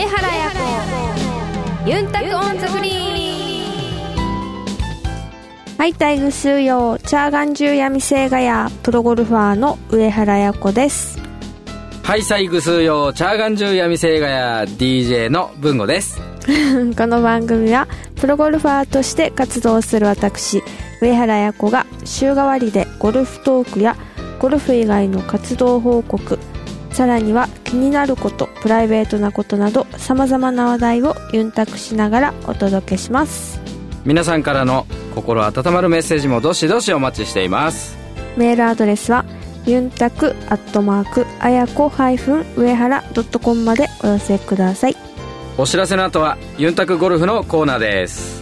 上原彩子ユンタク on the green はいたい、ぐすーよー、ちゃーがんじゅーやみせーがやー、プロゴルファーの上原彩子です。はいさい、ぐすーよー、ちゃーがんじゅーやみせーがやー DJ の文吾です。この番組は、プロゴルファーとして活動する私、上原彩子が週替わりでゴルフトークやゴルフ以外の活動報告、さらには気になること、プライベートなことなど、様々な話題をユンタクしながらお届けします。皆さんからの心温まるメッセージもどしどしお待ちしています。メールアドレスは、ユンタクアットマーク、あやこ上原ドットコムまでお寄せください。お知らせの後は、ユンタクゴルフのコーナーです。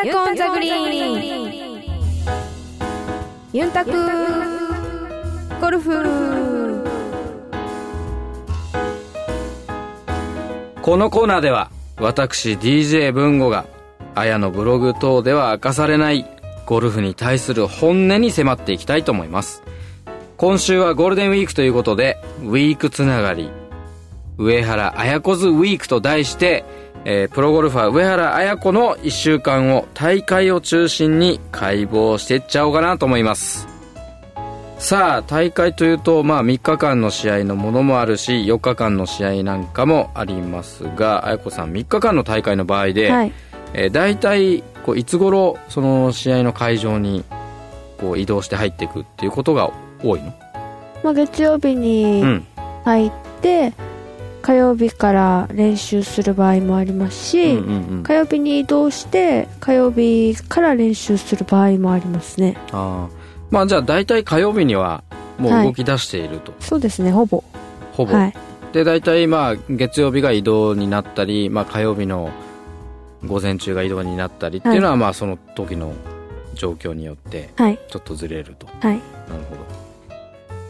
タクオンザグリーン。ユンタクゴルフこのコーナーでは、私 DJ 文吾が、あやのブログ等では明かされない、ゴルフに対する本音に迫っていきたいと思います。今週はゴールデンウィークということで、ウィークつながり、上原綾子ズウィークと題して、えープロゴルファー上原綾子の1週間を大会を中心に解剖していっちゃおうかなと思います。さあ、大会というと、まあ3日間の試合のものもあるし、4日間の試合なんかもありますが、綾子さん3日間の大会の場合で、はい。えー大体こういつ頃その試合の会場にこう移動して入っていくっていうことが多いの？まあ、月曜日うにん。入って、火曜日から練習する場合もありますし、うんうんうん火曜日に移動して、火曜日から練習する場合もありますね。あーまあじゃあ大体火曜日にはもう動き出していると、そうですね、ほぼ。ほぼ、はい。で大体まあ月曜日が移動になったり、まあ、火曜日の午前中が移動になったりっていうのは、まあその時の状況によってはい。ちょっとずれるとはい。なるほど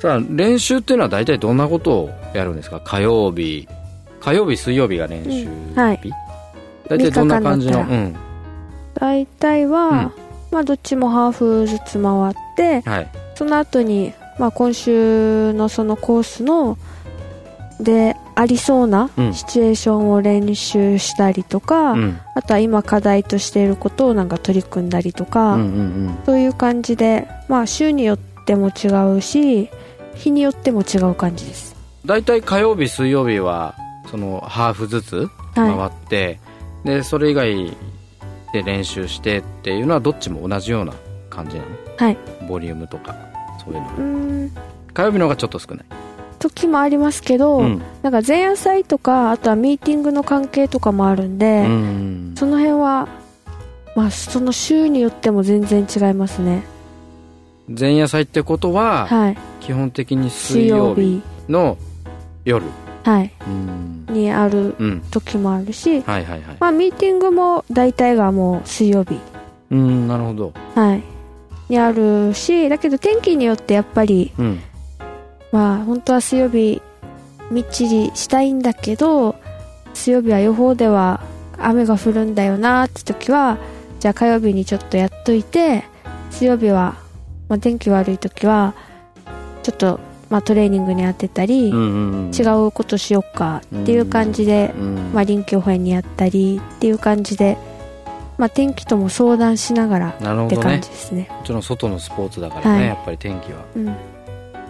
さあ練習っていうのは大体どんなことをやるんですか？火曜日。火曜日水曜日が練習日、うん。はい。大体どんな感じの？うん。大体は、うん。まあ、どっちもハーフずつ回って、はい。その後に、まあ、今週のそのコースのでありそうなうん。シチュエーションを練習したりとか、うん。あとは今課題としていることをなんか取り組んだりとうか、んうん。そういう感じで、まあ、週によっても違うし日によっても違う感じです。大体火曜日水曜日はそのハーフずつ回はって、でそれ以外で練習してっていうのはどっちも同じような感じなの？いはい。ボリュームとかそういうの火曜日の方がちょっと少ない。時もありますけど、うん。なんか前夜祭とかあとはミーティングの関係とかもあるんで、うん。その辺はまあその週によっても全然違いますね前夜祭ってことは、はい。基本的に水曜日の夜。はい。うん。にあるうん。時もあるし、はいはいはい。まあ、ミーティングも大体がもう水曜日。うんなるほど。はい。にあるしだけど天気によってやっぱりうん。まあ本当は水曜日みっちりしたいんだけど水曜日は予報では雨が降るんだよなって時はじゃあ火曜日にちょっとやっといて水曜日は、まあ、天気悪い時はちょっと、まあ、トレーニングに当てたり、うんうんうん。違うことしよっかっていう感じで、うんまあ、臨機応変にやったりっていう感じで、まあ、天気とも相談しながらって感じですね。もちろん外のスポーツだからね、はい。やっぱり天気は。うん。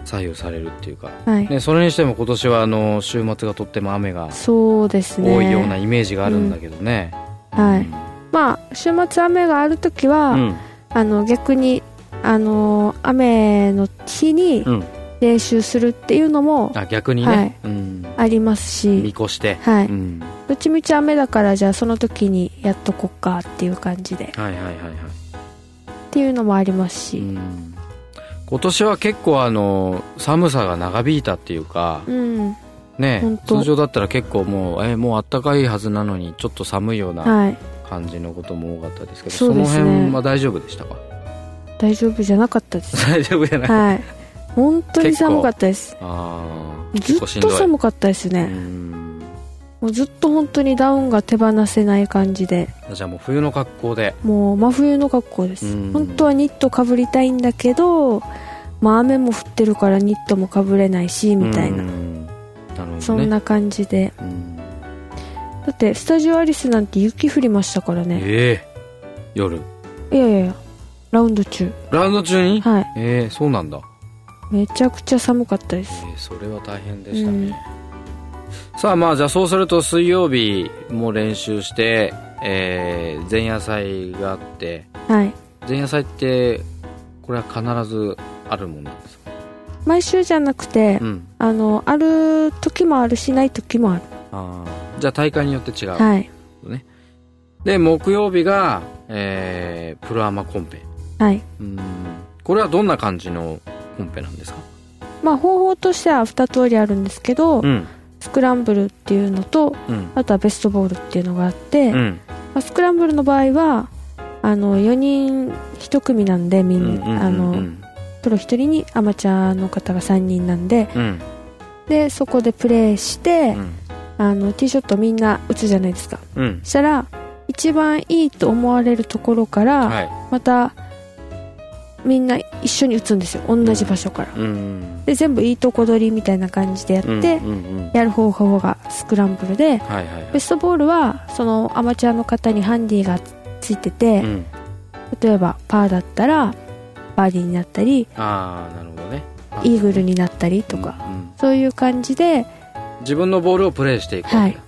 左右されるっていうか、はい、ね、それにしても今年はあの週末がとっても雨がそうですね。多いようなイメージがあるんだけどね、はい。まあ週末雨がある時は、うん。あの逆にあの雨の日にうん。練習するっていうのもあ逆にね、はい。うん、ありますし、見越して、はい。うん、どっちみち雨だからじゃあその時にやっとこっかっていう感じで。はいはいはいはい。っていうのもありますし、うん。今年は結構あの寒さが長引いたっていうかうん。ね通常だったら結構もうえもう暖かいはずなのにちょっと寒いようなはい。感じのことも多かったですけど、そうですね。の辺は大丈夫でしたか？大丈夫じゃなかったです。大丈夫じゃない、はい。本当に寒かったです。あずっと寒かったですうね、ん。もうずっと本当にダウンが手放せない感じで。じゃあもう冬の格好で。もう真冬の格好です。うん。本当はニットかぶりたいんだけどまあ雨も降ってるからニットもかぶれないしみたいな、ね。そんな感じで。うん。だってスタジオアリスなんて雪降りましたからね。ええ。夜。いやいやいやラウンド中。ラウンド中に？はい。ええそうなんだ。めちゃくちゃ寒かったです。ええそれは大変でしたね、さあまあじゃあそうすると水曜日も練習して、えー前夜祭があってはい。前夜祭ってこれは必ずあるもんなんですか？毎週じゃなくて、うん。あのある時もあるしない時もある。あー。じゃあ大会によって違う、はい。で木曜日が、えープロアマコンペはい。うん。これはどんな感じのコンペなんですか？まあ方法としては2通りあるんですけど、うん。スクランブルっていうのとうん。あとはベストボールっていうのがあって、うん。まあ、スクランブルの場合はあの4人1組なんでみんな、プロ1人にアマチュアの方が3人なんでうん。でそこでプレーして、うん。あのティーショットみんな打つじゃないですか。うん。そしたら一番いいと思われるところから、はい。またみんな一緒に打つんですよ。同じ場所から、うん。で全部いいとこ取りみたいな感じでやって、やる方法がスクランブルではいはいはい。ベストボールはそのアマチュアの方にハンディがついてて、うん。例えばパーだったらバーディーになったりああなるほどね。イーグルになったりとか、うんうんそういう感じで自分のボールをプレーしていくわけだ。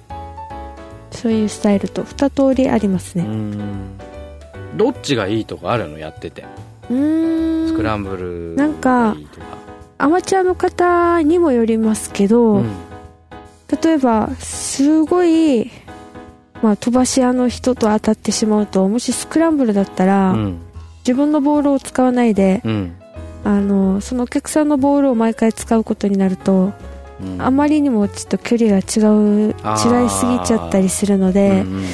そういうスタイルと2通りありますね。うん。どっちがいいとかあるの？やっててスクランブルなんかアマチュアの方にもよりますけど、うん。例えばすごい、まあ、飛ばし屋の人と当たってしまうともしスクランブルだったら、うん。自分のボールを使わないでうん。あのそのお客さんのボールを毎回使うことになると、うん。あまりにもちょっと距離が違う違いすぎちゃったりするのうんで、うん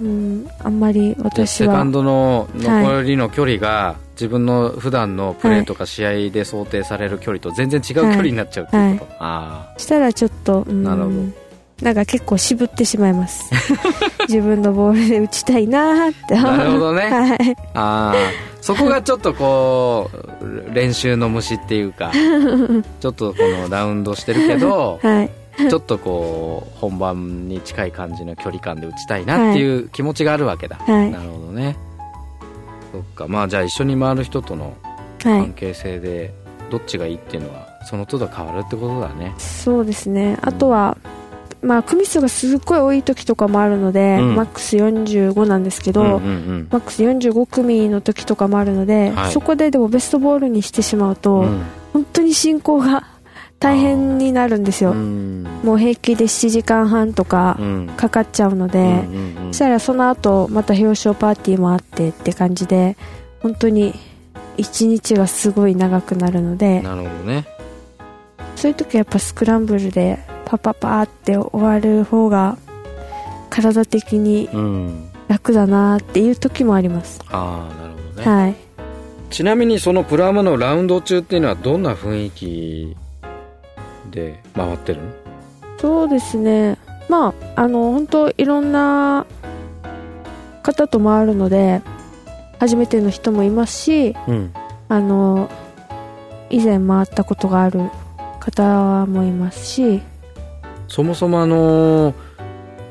うんあんまりで私は。セカンドの残りの距離が自分の普段のプレーとか試合で想定される距離と全然違う距離になっちゃうっていうこと、あしたらちょっと、うん、なるほど。なんか結構渋ってしまいます。自分のボールで打ちたいなーって。あなるほどね。はい。ああ。そこがちょっとこう練習の虫っていうか ちょっとこのラウンドしてるけどはい ちょっとこう本番に近い感じの距離感で打ちたいなっていう気持ちがあるわけだ、はい。なるほどね。そっか。まあじゃあ一緒に回る人とのはい。関係性でどっちがいいっていうのはその都度変わるってことだね。そうですね。あとは、まあ組数がすっごい多い時とかもあるので、うん。マックス45なんですけど、うんうんうん。マックス45組の時とかもあるので、はい。そこででもベストボールにしてしまうと、うん。本当に進行が大変になるんですよ、うん。もう平気で7時間半とかうん。かかっちゃうので、うんうんうんそしたらその後また表彰パーティーもあってって感じで本当に一日がすごい長くなるのでなるほどね。そういう時はやっぱスクランブルでパパパーって終わる方が体的にうん。楽だなっていう時もあります、ああなるほどね、はい。ちなみにそのプラマのラウンド中っていうのはどんな雰囲気で回ってるの？そうですね。まああの本当いろんな方と回るので初めての人もいますしうん。あの以前回ったことがある方もいますし。そもそもあの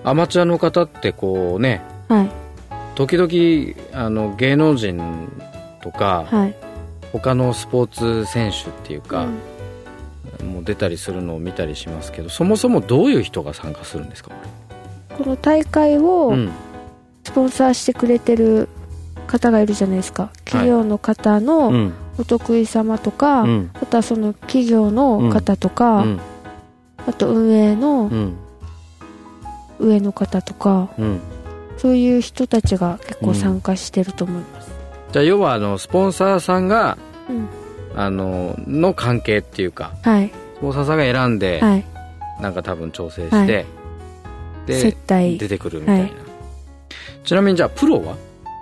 アマチュアの方ってこうねはい。時々あの芸能人とかはい。他のスポーツ選手っていうかう、んもう出たりするのを見たりしますけどそもそもどういう人が参加するんですか？この大会をうん。スポンサーしてくれてる方がいるじゃないですか。企業の方うのん。お得意様とか、うん。あとはその企業の方とか、うん。あと運営のうん。上の方とか、うん。そういう人たちが結構参加してると思います、じゃあ要はあのスポンサーさんがうんあのの関係っていうかはい。スポンサーさんが選んで、はい。なんか多分調整して、はい。で出てくるみたいな、はい。ちなみにじゃあプロは？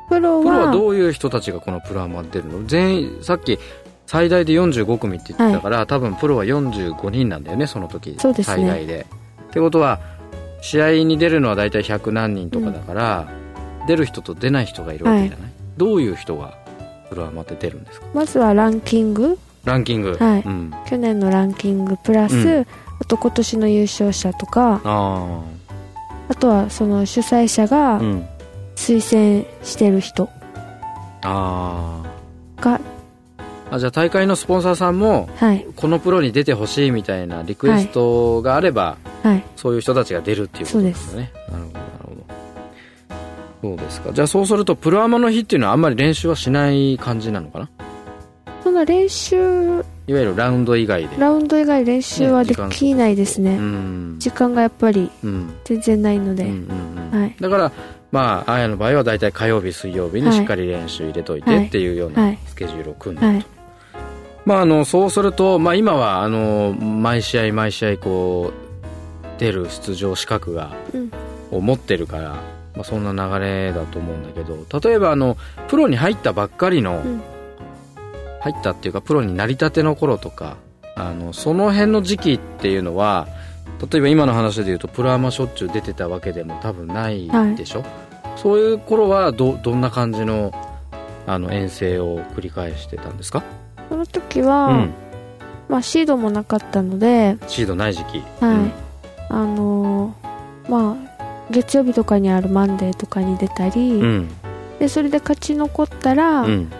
プロは。はどういう人たちがこのプロアマ出るの？全員さっき最大で45組って言ってたから、多分プロは45人なんだよねその時そうですね。最大で。ってことは試合に出るのは大体100何人とかだから、出る人と出ない人がいるわけじゃない、どういう人がプロアマって出るんですか？まずはランキング。ランキング、はい。うん、去年のランキングプラス、うん。あと今年の優勝者とかああとはその主催者あがうん。推薦してる人。あが、ーあじゃあ大会のスポンサーさんもはい。このプロに出てほしいみたいなリクエストがあれば、はい。そういう人たちが出るっていうことですよね。なるほどなるほどそうですか？じゃあそうするとプロアマの日っていうのはあんまり練習はしない感じなのかな？その練習いわゆるラウンド以外で。ラウンド以外練習はできないですね。うん。時間がやっぱりうん。全然ないので、うんうんうん。はい。だからまああやの場合は大体火曜日水曜日にしっかり練習入れといてはい。っていうようはない。スケジュールを組んで、はい。まああのそうすると、まあ、今はあの毎試合毎試合こう出る出場資格が、うん。を持ってるから、まあ、そんな流れだと思うんだけど例えばあのプロに入ったばっかりの、うん。入ったっていうかプロになりたての頃とかあのその辺の時期っていうのは例えば今の話で言うとプロアマしょっちゅう出てたわけでも多分ないでしょ、そういう頃はどどんな感じのあの遠征を繰り返してたんですか、その時は、うん、まあ、シードもなかったので、シードない時期。はい。あのーまあ月曜日とかにあるマンデーとかに出たり、うん。うんでそれで勝ち残ったら、うん。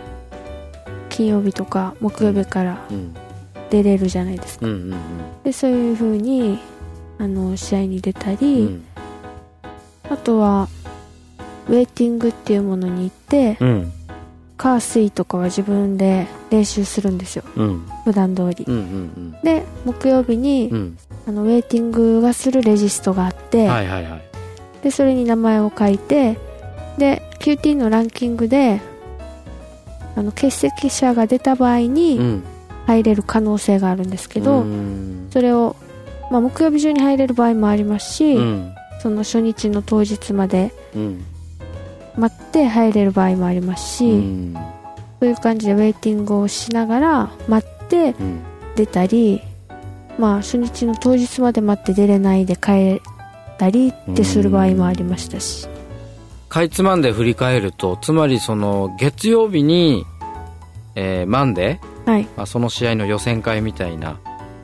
金曜日とか木曜日からうん。出れるじゃないですか、うんうんでそういう風にあの試合に出たうり、ん。あとはウェイティングっていうものに行って、うん。カー水とかは自分で練習するんですよ。うん。普段通り、うんうん。で木曜日に、うん。あのウェイティングがするレジストがあって、はいはいはいでそれに名前を書いてで QT のランキングであの欠席者が出た場合うにん。入れる可能性があるんですけど、うん。それを、まあ、木曜日中に入れる場合もありますし、うん。その初日の当日までうん。待って入れる場合もありますし、うん。そういう感じでウェイティングをしながら待ってうん。出たり、まあ、初日の当日まで待って出れないで帰ったりってする場合もありましたし、かいつまんで振り返るとつまりその月曜日に、えーマンデーはい。まあ、その試合の予選会みたいな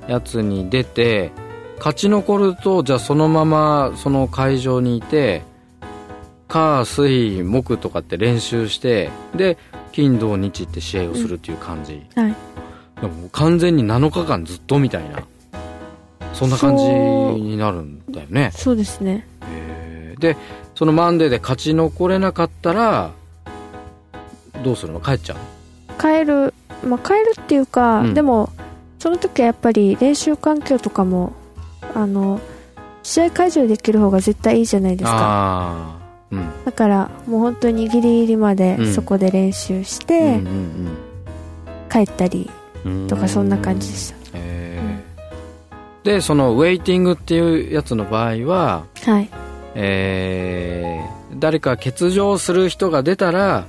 やつに出て勝ち残るとじゃあそのままその会場にいて火水木とかって練習してで金土日って試合をするっていう感じ、はい。でも完全に7日間ずっとみたいなそんな感じになるんだよね。そうですね。へー。でそのマンデーで勝ち残れなかったらどうするの？帰っちゃう？の帰る、まあ、帰るっていうか、うん。でもその時はやっぱり練習環境とかもあの試合会場でできる方が絶対いいじゃないですか。うん。だからもう本当にギリギリまでうん。そこで練習して、うんうん帰ったりうん。とかそんな感じでした。へーでそのウェイティングっていうやつの場合ははい。えー誰か欠場する人が出たら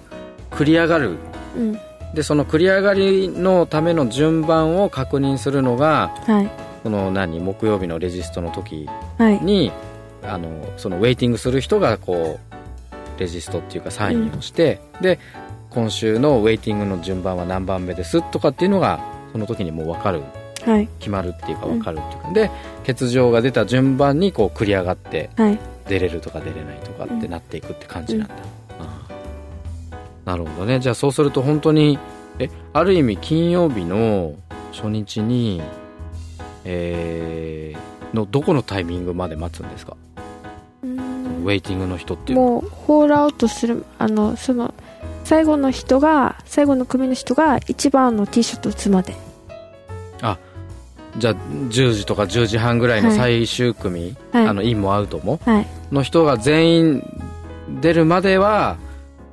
繰り上がる。うん。でその繰り上がりのための順番を確認するのがはい。その何？木曜日のレジストの時はい。にあのそのウェイティングする人がこうレジストっていうかサインをして、で今週のウェイティングの順番は何番目ですとかっていうのがその時にもう分かる。はい決まるっていうか分かるっていうか、で欠場が出た順番にこう繰り上がってはい。出れるとか出れないとかってなっていくって感じなんだ、ああなるほどね。じゃあそうすると本当にえある意味金曜日の初日にえーのどこのタイミングまで待つんですか？うウんェイティングの人っていうもうホールアウトするあのその最後の人が最後の組の人が一番のティーショット打つまでじゃあ10時とか10時半ぐらいのはい。最終組、はい。あのインもアウトもはい。の人が全員出るまでは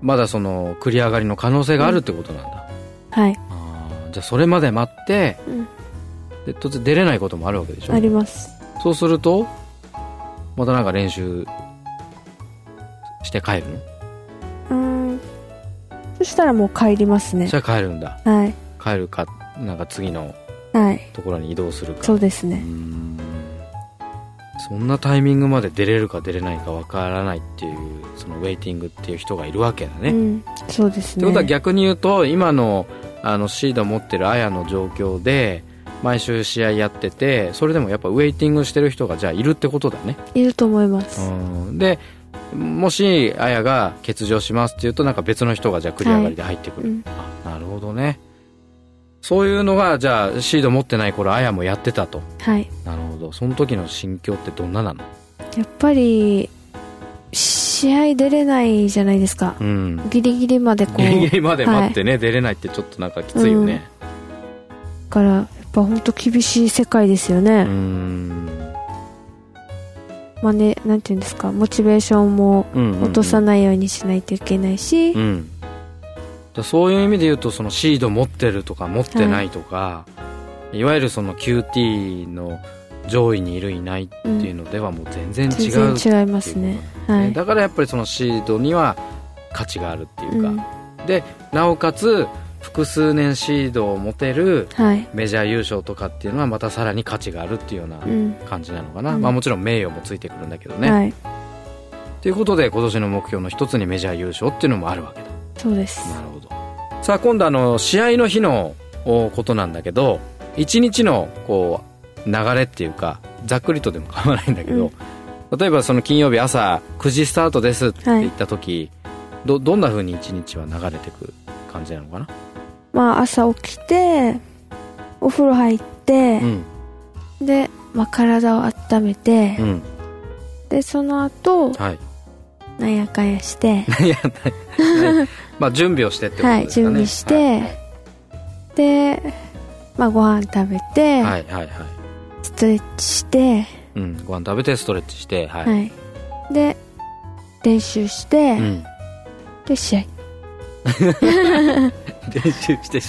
まだその繰り上がりの可能性があるってことなんだ、はい、あーじゃあそれまで待ってうん、で突然出れないこともあるわけでしょ。あります。そうするとまたなんか練習して帰るの？うーん。そしたらもう帰りますね。じゃあ帰るんだ。はい。帰るかなんか次のはいところに移動するかうーそうですね。ん。そんなタイミングまで出れるか出れないかわからないっていうそのウェイティングっていう人がいるわけだね、うん。そうですね。ってことは逆に言うと今のあのシード持ってる綾の状況で毎週試合やっててそれでもやっぱウェイティングしてる人がじゃあいるってことだね、いると思います。うん、でもし綾が欠場しますっていうとなんか別の人がじゃあ繰り上がりで入ってくる、うん。あなるほどねそういうのがじゃあシード持ってない頃綾もやってたと。はい。なるほど。その時の心境ってどんななの？やっぱり試合出れないじゃないですか。うん。ギリギリまでこう。ギリギリまで待ってね、出れないってちょっとなんかきついよね。だからやっぱ本当厳しい世界ですよね、うん。まあねなんていうんですか？モチベーションも落とさないようにしないといけないし、うんだそういう意味で言うとそのシード持ってるとか持ってないとか、い、わゆるその QT の上位にいるいないっていうのではもう全然違うう。然違いますね。はい、だからやっぱりそのシードには価値があるっていうか、うん。でなおかつ複数年シードを持てるはい。メジャー優勝とかっていうのはまたさらに価値があるっていうようなうん。感じなのかな、うん。まあもちろん名誉もついてくるんだけどね、はい。ということで今年の目標の一つにメジャー優勝っていうのもあるわけだそうです。なるほど。さあ今度あの試合の日のおことなんだけど一日のこう流れっていうかざっくりとでも構わないんだけど、例えばその金曜日朝9時スタートですって言った時、どどんな風に一日は流れてく感じなのかな？まあ朝起きてお風呂入ってう、ん。で、まあ、体を温めて、うん。でその後はいなんやかんやして。まあ準備をしてってことはいですかね。準備して、で、まあ、ご飯食べて、はいはいはい。はいストレッチして、うんご飯食べてストレッチしてはい、はい。で練習して、うん。で試合。練習してし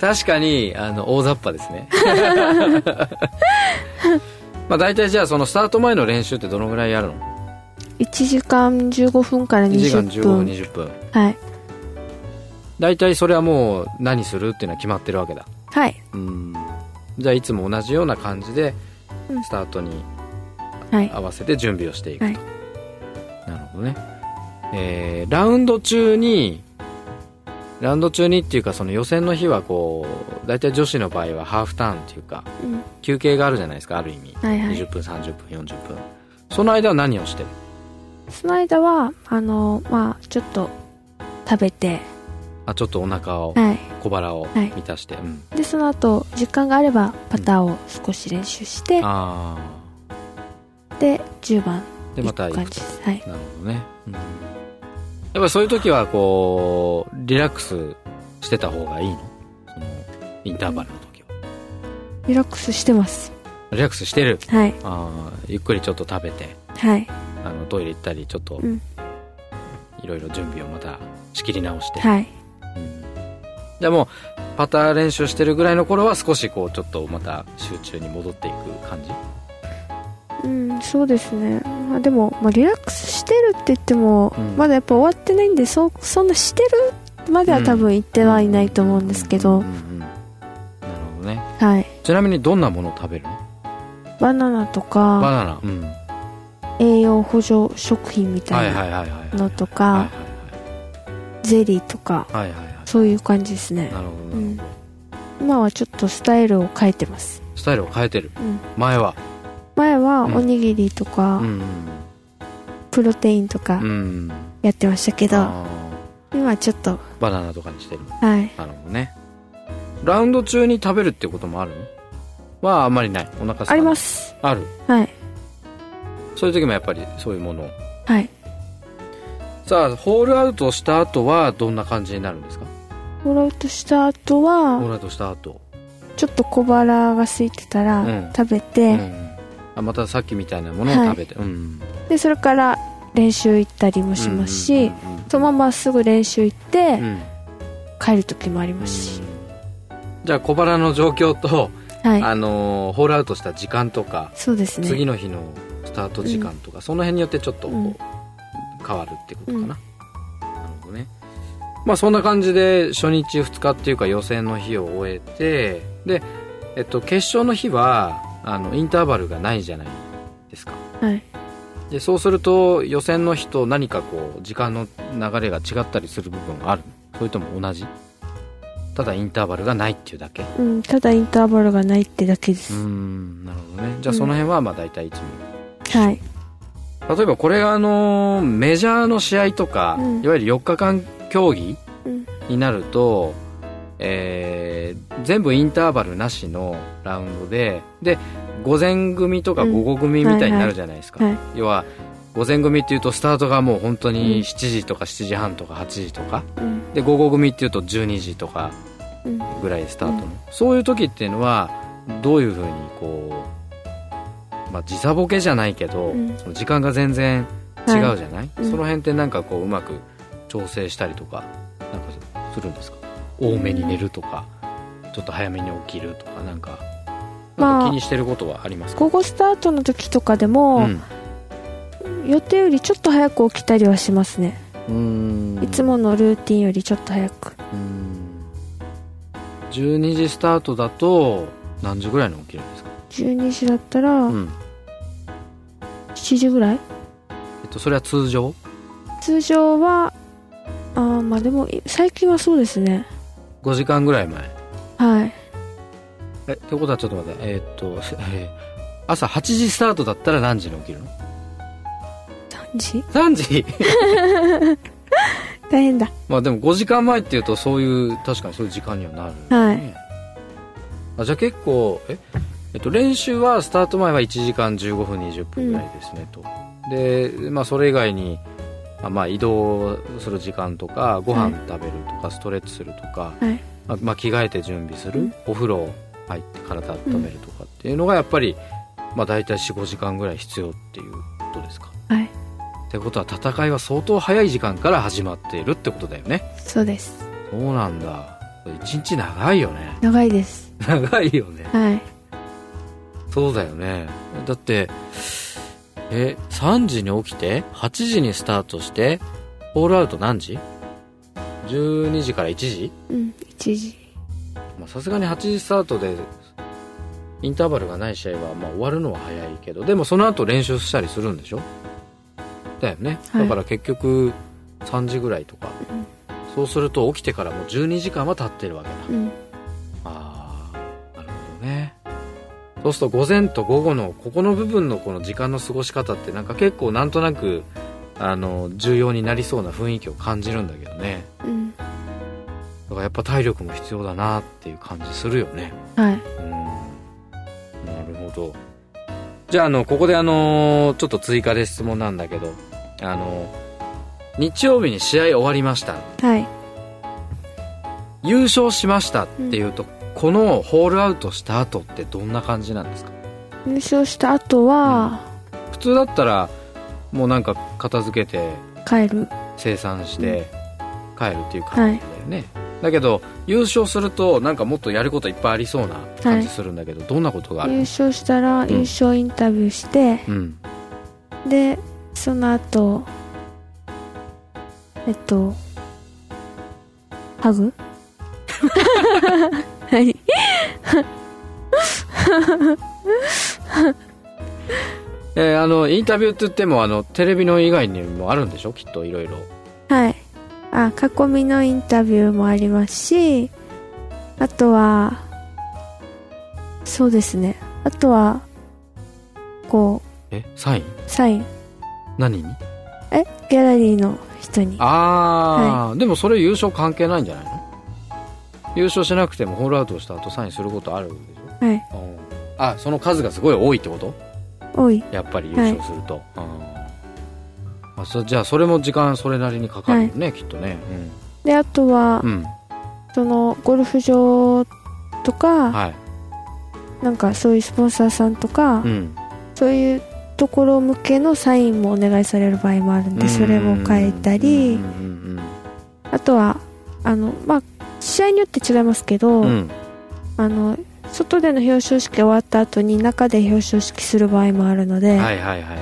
確かにあの大雑把ですね。まあ大体じゃあそのスタート前の練習ってどのぐらいやるの？1時間15分から1時間20 15分分20分。はい。大体それはもう何するっていうのは決まってるわけだ。はい。うん。じゃあいつも同じような感じでうん。スタートにはい。合わせて準備をしていくと、はい。なるほどね。えーラウンド中にラウンド中にっていうかその予選の日はこう大体女子の場合はハーフターンっていうかうん。休憩があるじゃないですかある意味、はいはい。20分30分40分。その間は何をしてる？その間はあのまあちょっと食べて。あちょっとお腹をはい。小腹をはい。満たして、うん。でその後時間があればパターを少し練習して、あで10番。あでまた行く。感行くとじです。はい。なるほどね、うん、やっぱりそういう時はこうリラックスしてた方がいいの？そのインターバルの時は、リラックスしてます。リラックスしてる。はい。ああゆっくりちょっと食べて。はいあのトイレ行ったりちょっとうん。いろいろ準備をまた仕切り直して、はい。うん。じゃあもうパター練習してるぐらいの頃は少しこうちょっとまた集中に戻っていく感じ？うんそうですね、まあ、でも、まあ、リラックスしてるって言っても、うん。まだやっぱ終わってないんでそそんなしてるまでは多分言ってはいないと思うんですけど、うんうんうんなるほどね。はい。ちなみにどんなものを食べるの？バナナとバかナナ。うん。は栄養補助食品みいたいなのとはいかゼリーとかはいはいはい。はいそういう感じですね。なるほど、うん。今はちょっとスタイルを変えてます、スタイルを変えてる。うん、前は。前はうん。おにぎりとか、うんプロテインとかやってましたけど、あ今ちょっとーバナナとかにしてるはい。なるほどね。ラウンド中に食べるってこともあるの？はあんまりない。お腹空かない。あります。ある？はいそういう時もやっぱりそういうもの。をはい。さあホールアウトした後はどんな感じになるんですか？ホールアウトした後ホーはルアウトした後。ちょっと小腹が空いてたらうん。食べて、うん。あまたさっきみたいなものを食べて、うん。でそれから練習行ったりもしますし、そのまますぐ練習行ってうん。帰る時もありますし、じゃあ小腹の状況と、はい。あのーホールアウトした時間とか、そうですね。次の日のスタート時間とか、その辺によってちょっとこう、うん。変わるってことかな、うん。なるほどね。まあそんな感じで初日2日っていうか予選の日を終えてで、えっと、決勝の日はあのインターバルがないじゃないですか。はい。でそうすると予選の日と何かこう時間の流れが違ったりする部分がある。それとも同じ？ただインターバルがないっていうだけ。うん。ただインターバルがないってだけです、ん。なるほどね。じゃあその辺はまあ大体いつも、はい。例えばこれがあのメジャーの試合とか、うん。いわゆる4日間競技うん。になると、えー全部インターバルなしのラウンドでで午前組とかうん。午後組みたいになるじゃないですか、はい要は午前組っていうとスタートがもう本当うん。に7時とか7時半とか8時とかうん。で午後組っていうと12時とかうん。ぐらいでスタートの、うんそういう時っていうのはどういうふうにこう、まあ、時差ボケじゃないけど、うん。その時間が全然違うじゃない、うん。その辺ってなんかこううまく調整したりとかなんかするんですか？多めに寝るとか、ちょっと早めに起きるとかなんかまあなんか気にしてることはありますか、午後スタートの時とかでも、うん。予定よりちょっと早く起きたりはしますね、うーん。いつものルーティンよりちょっと早く。うーん。12時スタートだと何時ぐらいに起きるんですか、12時だったらうん。7時ぐらい、えっと、それは通常？通常はあーまあでもい最近はそうですね。5時間ぐらい前。はい。えってことはちょっと待って。えーっと、えー朝8時スタートだったら何時に起きるの？何時 ?3 時？大変だ。まあでも5時間前っていうとそういう確かにそういう時間にはなる、ね、はい。あじゃあ結構え、えっと、練習はスタート前は1時間15分20分ぐらいですね、と。でまあそれ以外にあまあ移動する時間とかご飯食べるとか、ストレッチするとか、はい。まあまあ、着替えて準備する、うん。お風呂入って体温めるとかっていうのがやっぱり、まあ、大体45時間ぐらい必要っていうことですか。はい。ってことは戦いは相当早い時間から始まっているってことだよね。そうです。そうなんだ。一日長いよね。長いです。長いよね。はいそうだよね。だってえ3時に起きて8時にスタートしてホールアウト何時 ?12 時から1時？うん1時。まあさすがに8時スタートでインターバルがない試合はまあ終わるのは早いけどでもその後練習したりするんでしょ？だよね、はい。だから結局3時ぐらいとか、うん。そうすると起きてからもう12時間は経ってるわけだ。うんそうすると午前と午後のここの部分のこの時間の過ごし方ってなんか結構なんとなくあの重要になりそうな雰囲気を感じるんだけどね。うん。だからやっぱ体力も必要だなっていう感じするよね。はい。うん。なるほど。じゃああのここであのちょっと追加で質問なんだけどあの日曜日に試合終わりました。はい。優勝しましたっていうと、このホールアウトした後ってどんな感じなんですか？優勝した後は普通だったらもうなんか片付けて帰る。生産して帰るっていう感じだよね、だけど優勝するとなんかもっとやることいっぱいありそうな感じするんだけど、どんなことがある？優勝したら優勝インタビューして、うん。でその後えっとハグ？は い えーあのインタビューって言ってもあのテレビの以外にもあるんでしょ？きっといろいろ。はい。あ囲みのインタビューもありますしあとはそうですね。あとはこえ？サイン？うサイン。何に？え？ギャラリーの人に。ああ、でもそれ優勝関係ないんじゃないの？優勝しなくてもホールアウトした後サインすることあるでしょ？はい。うん。あその数がすごい多いってこと？多い。やっぱり優勝すると、あーあそじゃあそれも時間それなりにかかるよね、きっとね。であとは、うん、うん、そのゴルフ場とか、はい。なんかそういうスポンサーさんとか、うん。そういうところ向けのサインもお願いされる場合もあるんでそれも変えたり、うんうん。あとはあのまあ試合によって違いますけど、うん。うんあの外での表彰式終わった後に中で表彰式する場合もあるので、はいはいはいはいはい。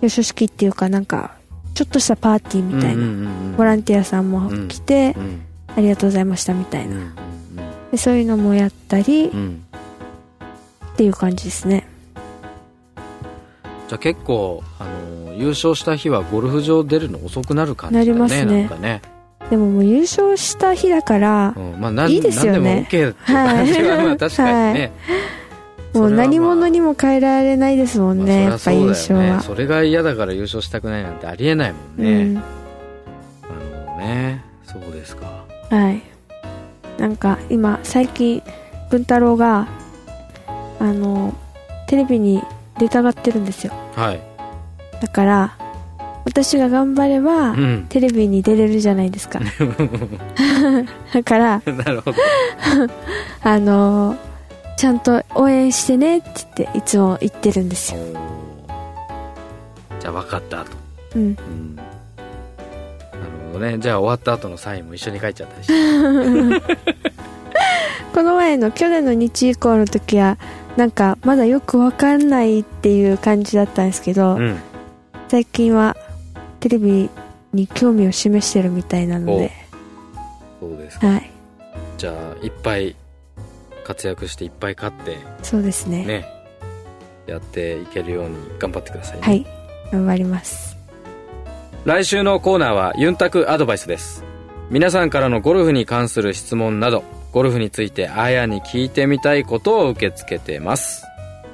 表彰式っていうかなんかちょっとしたパーティーみたいな、うんうんうんうん。ボランティアさんも来て、うん。ありがとうございましたみたいな、うんうんでそういうのもやったり、うんうん。っていう感じですね。じゃあ結構、あの優勝した日はゴルフ場出るの遅くなる感じだねなりますね。なんかね、でももう優勝した日だからう、んまあ、いいですよね。何でも OK って感じは、まあ 確かにね、もう何者ににも変えられないですもんね、やっぱ優勝は、それが嫌だから優勝したくないなんてありえないもんね、うん。なるほどねそうですか。はい。なんか今最近文太郎があのテレビに出たがってるんですよ。はい、だから私が頑張れば、うん、テレビに出れるじゃないですか。だからなるほど。あのちゃんと応援してねって言っていつも言ってるんですよ、じゃあ分かったと、うん、うん、なるほどね。じゃあ終わった後のサインも一緒に書いちゃったりして。この前の去年の日以降の時はなんかまだよくわかんないっていう感じだったんですけど、うん。最近はテレビに興味を示してるみたいなので、そうですか。はい、じゃあいっぱい活躍していっぱい勝ってそうですね。ねやっていけるように頑張ってくださいね、はい。頑張ります。来週のコーナーはユンタクアドバイスです。皆さんからのゴルフに関する質問などゴルフについてあやに聞いてみたいことを受け付けてます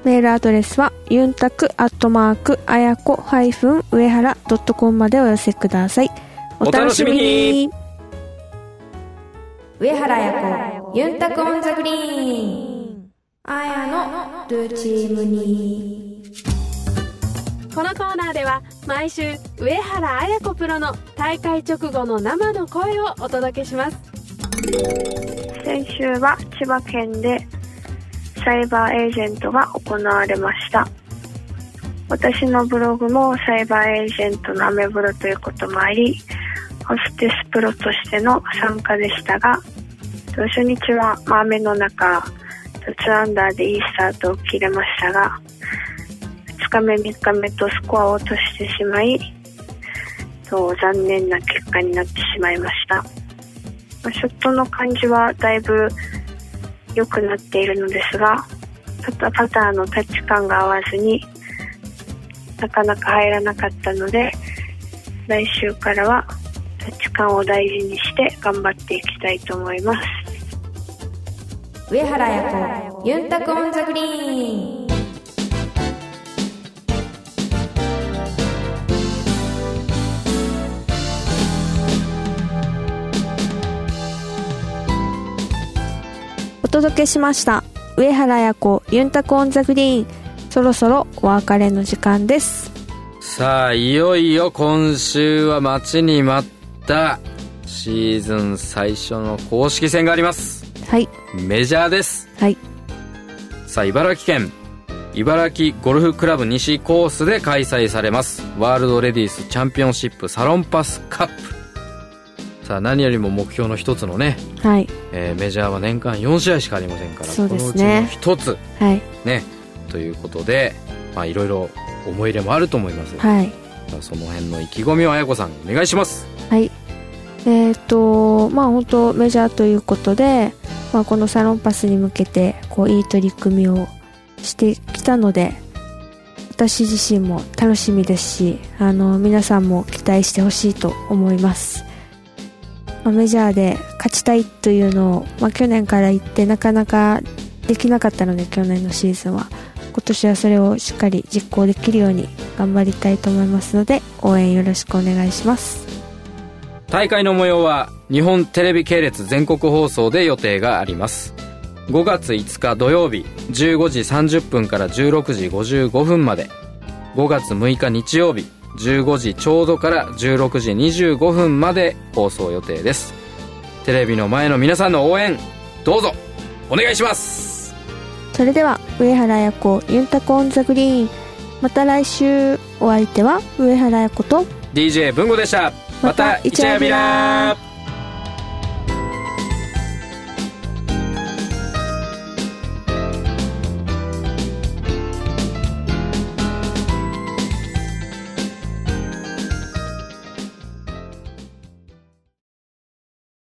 メールアドレスはユンタクアットマークあやこハイフン上原ドットコムまでお寄せください。お楽しみに。上原彩子ユンタク on the green。あやのルーチームに。このコーナーでは毎週上原彩子プロの大会直後の生の声をお届けします。先週は千葉県でサイバーエージェントが行われました。私のブログもサイバーエージェントのアメブロということもありホステスプロとしての参加でしたが初日はまあ雨の中2アンダーでいいスタートを切れましたが2日目3日目とスコアを落としてしまいと残念な結果になってしまいました。ショットの感じはだいぶ良くなっているのですがパタパターのタッチ感が合わずになかなか入らなかったので来週からはタッチ感を大事にして頑張っていきたいと思います。上原彩子ユンタクオンザグリーン。届けしました。上原彩子ユンタク on the green。そろそろお別れの時間です。さあいよいよ今週は待ちに待った。シーズン最初の公式戦があります。はい。メジャーです。はい。さあ茨城県。茨城ゴルフクラブ西コースで開催されます。ワールドレディースチャンピオンシップサロンパスカップさあ何よりも目標の一つのね、はい。えーメジャーは年間4試合しかありませんからそうですね。このうちの一つ。はい。ね。ということでまあいろいろ思い入れもあると思います、はい。その辺の意気込みを綾子さんお願いします。はい。えっ、とまあ本当メジャーということで、まあ、このサロンパスに向けてこういい取り組みをしてきたので私自身も楽しみですしあの皆さんも期待してほしいと思います、まあメジャーで勝ちたいというのを、まあ、去年から言ってなかなかできなかったので去年のシーズンは。今年はそれをしっかり実行できるように頑張りたいと思いますので応援よろしくお願いします。大会の模様は日本テレビ系列全国放送で予定があります。5月5日土曜日15時30分から16時55分まで。5月6日日曜日15時ちょうどから16時25分まで放送予定です。テレビの前の皆さんの応援どうぞ。お願いします。それでは上原彩子ユンタコオンザグリーン。また来週。お相手は上原彩子と DJ 文吾でした。またイチャヤビラー